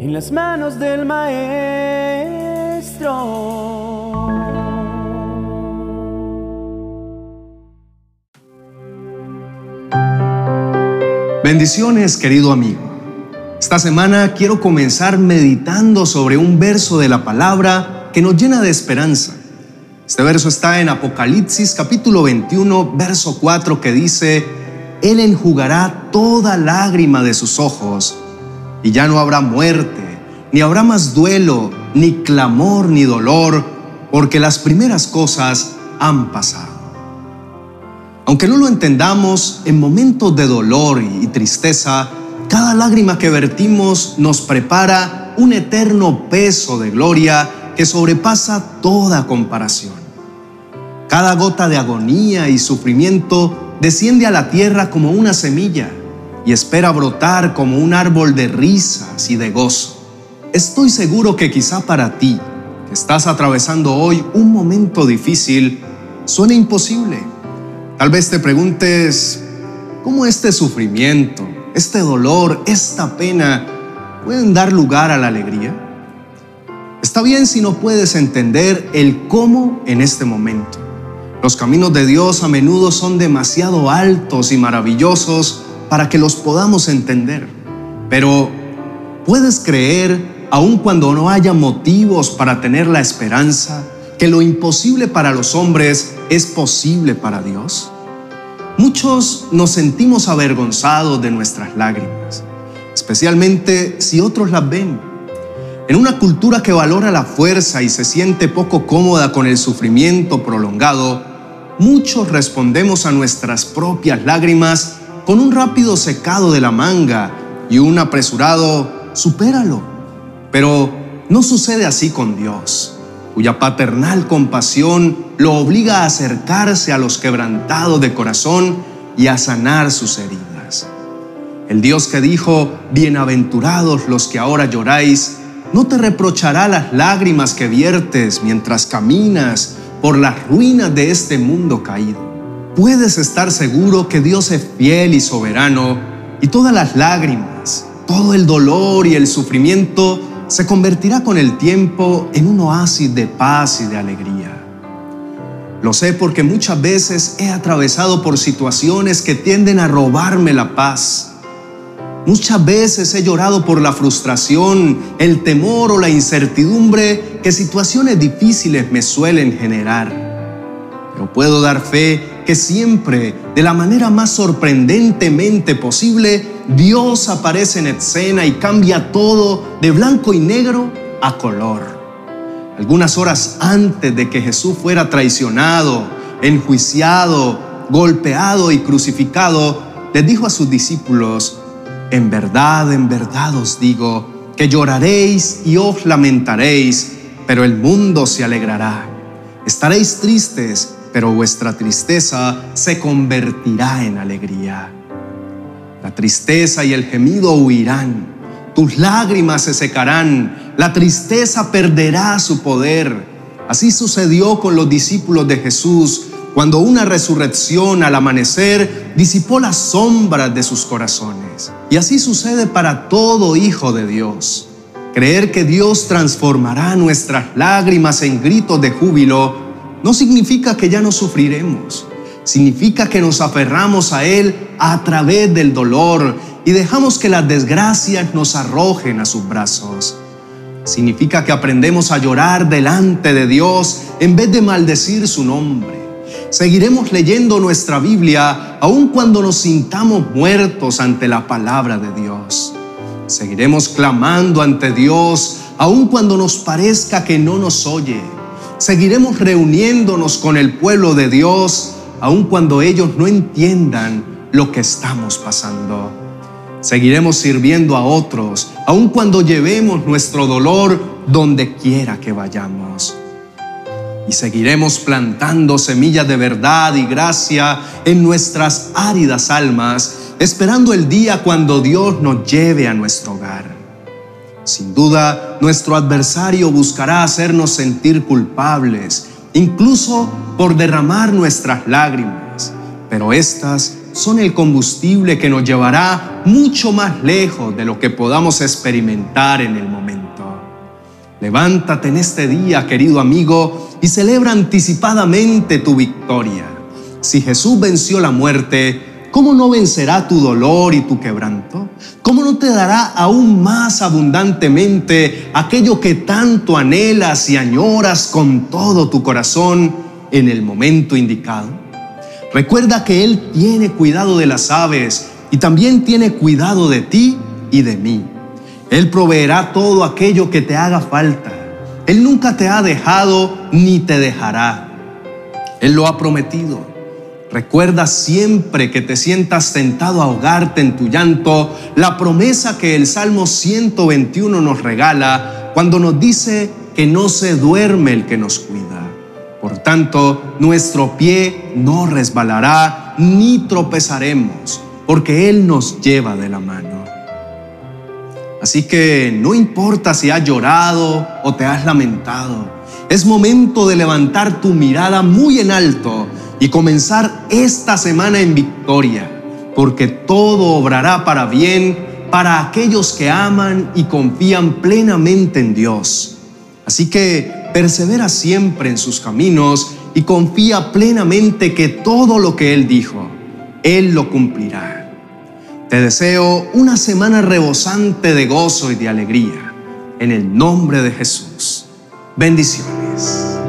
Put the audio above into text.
en las manos del Maestro. Bendiciones, querido amigo. Esta semana quiero comenzar meditando sobre un verso de la palabra que nos llena de esperanza. Este verso está en Apocalipsis capítulo 21, verso 4, que dice, Él enjugará toda lágrima de sus ojos, y ya no habrá muerte, ni habrá más duelo, ni clamor, ni dolor, porque las primeras cosas han pasado. Aunque no lo entendamos, en momentos de dolor y tristeza, cada lágrima que vertimos nos prepara un eterno peso de gloria que sobrepasa toda comparación. Cada gota de agonía y sufrimiento desciende a la tierra como una semilla y espera brotar como un árbol de risas y de gozo. Estoy seguro que quizá para ti, que estás atravesando hoy un momento difícil, suene imposible. Tal vez te preguntes, ¿cómo este sufrimiento, este dolor, esta pena pueden dar lugar a la alegría? Está bien si no puedes entender el cómo en este momento. Los caminos de Dios a menudo son demasiado altos y maravillosos para que los podamos entender. Pero puedes creer, aun cuando no haya motivos para tener la esperanza, que lo imposible para los hombres es posible para Dios. Muchos nos sentimos avergonzados de nuestras lágrimas, especialmente si otros las ven. En una cultura que valora la fuerza y se siente poco cómoda con el sufrimiento prolongado, muchos respondemos a nuestras propias lágrimas con un rápido secado de la manga y un apresurado supéralo. Pero no sucede así con Dios, cuya paternal compasión lo obliga a acercarse a los quebrantados de corazón y a sanar sus heridas. El Dios que dijo, bienaventurados los que ahora lloráis, no te reprochará las lágrimas que viertes mientras caminas por las ruinas de este mundo caído. Puedes estar seguro que Dios es fiel y soberano y todas las lágrimas, todo el dolor y el sufrimiento se convertirá con el tiempo en un oasis de paz y de alegría. Lo sé porque muchas veces he atravesado por situaciones que tienden a robarme la paz. Muchas veces he llorado por la frustración, el temor o la incertidumbre que situaciones difíciles me suelen generar. Pero puedo dar fe que siempre, de la manera más sorprendentemente posible, Dios aparece en escena y cambia todo de blanco y negro a color. Algunas horas antes de que Jesús fuera traicionado, enjuiciado, golpeado y crucificado, les dijo a sus discípulos, en verdad, en verdad os digo, que lloraréis y os lamentaréis, pero el mundo se alegrará. Estaréis tristes, pero vuestra tristeza se convertirá en alegría. La tristeza y el gemido huirán, tus lágrimas se secarán, la tristeza perderá su poder. Así sucedió con los discípulos de Jesús cuando una resurrección al amanecer disipó las sombras de sus corazones. Y así sucede para todo hijo de Dios. Creer que Dios transformará nuestras lágrimas en gritos de júbilo no significa que ya no sufriremos. Significa que nos aferramos a Él a través del dolor y dejamos que las desgracias nos arrojen a sus brazos. Significa que aprendemos a llorar delante de Dios en vez de maldecir su nombre Seguiremos leyendo nuestra Biblia aun cuando nos sintamos muertos ante la palabra de Dios. Seguiremos clamando ante Dios aun cuando nos parezca que no nos oye. Seguiremos reuniéndonos con el pueblo de Dios aun cuando ellos no entiendan lo que estamos pasando. Seguiremos sirviendo a otros aun cuando llevemos nuestro dolor donde quiera que vayamos y seguiremos plantando semillas de verdad y gracia en nuestras áridas almas, esperando el día cuando Dios nos lleve a nuestro hogar. Sin duda, nuestro adversario buscará hacernos sentir culpables, incluso por derramar nuestras lágrimas, pero éstas son el combustible que nos llevará mucho más lejos de lo que podamos experimentar en el momento. Levántate en este día, querido amigo, y celebra anticipadamente tu victoria. Si Jesús venció la muerte, ¿cómo no vencerá tu dolor y tu quebranto? ¿Cómo no te dará aún más abundantemente aquello que tanto anhelas y añoras con todo tu corazón en el momento indicado? Recuerda que Él tiene cuidado de las aves y también tiene cuidado de ti y de mí. Él proveerá todo aquello que te haga falta. Él nunca te ha dejado ni te dejará. Él lo ha prometido. Recuerda siempre que te sientas tentado a ahogarte en tu llanto la promesa que el Salmo 121 nos regala cuando nos dice que no se duerme el que nos cuida. Por tanto, nuestro pie no resbalará ni tropezaremos, porque Él nos lleva de la mano. Así que no importa si has llorado o te has lamentado, es momento de levantar tu mirada muy en alto y comenzar esta semana en victoria, porque todo obrará para bien para aquellos que aman y confían plenamente en Dios. Así que persevera siempre en sus caminos y confía plenamente que todo lo que Él dijo, Él lo cumplirá. Te deseo una semana rebosante de gozo y de alegría. En el nombre de Jesús. Bendiciones.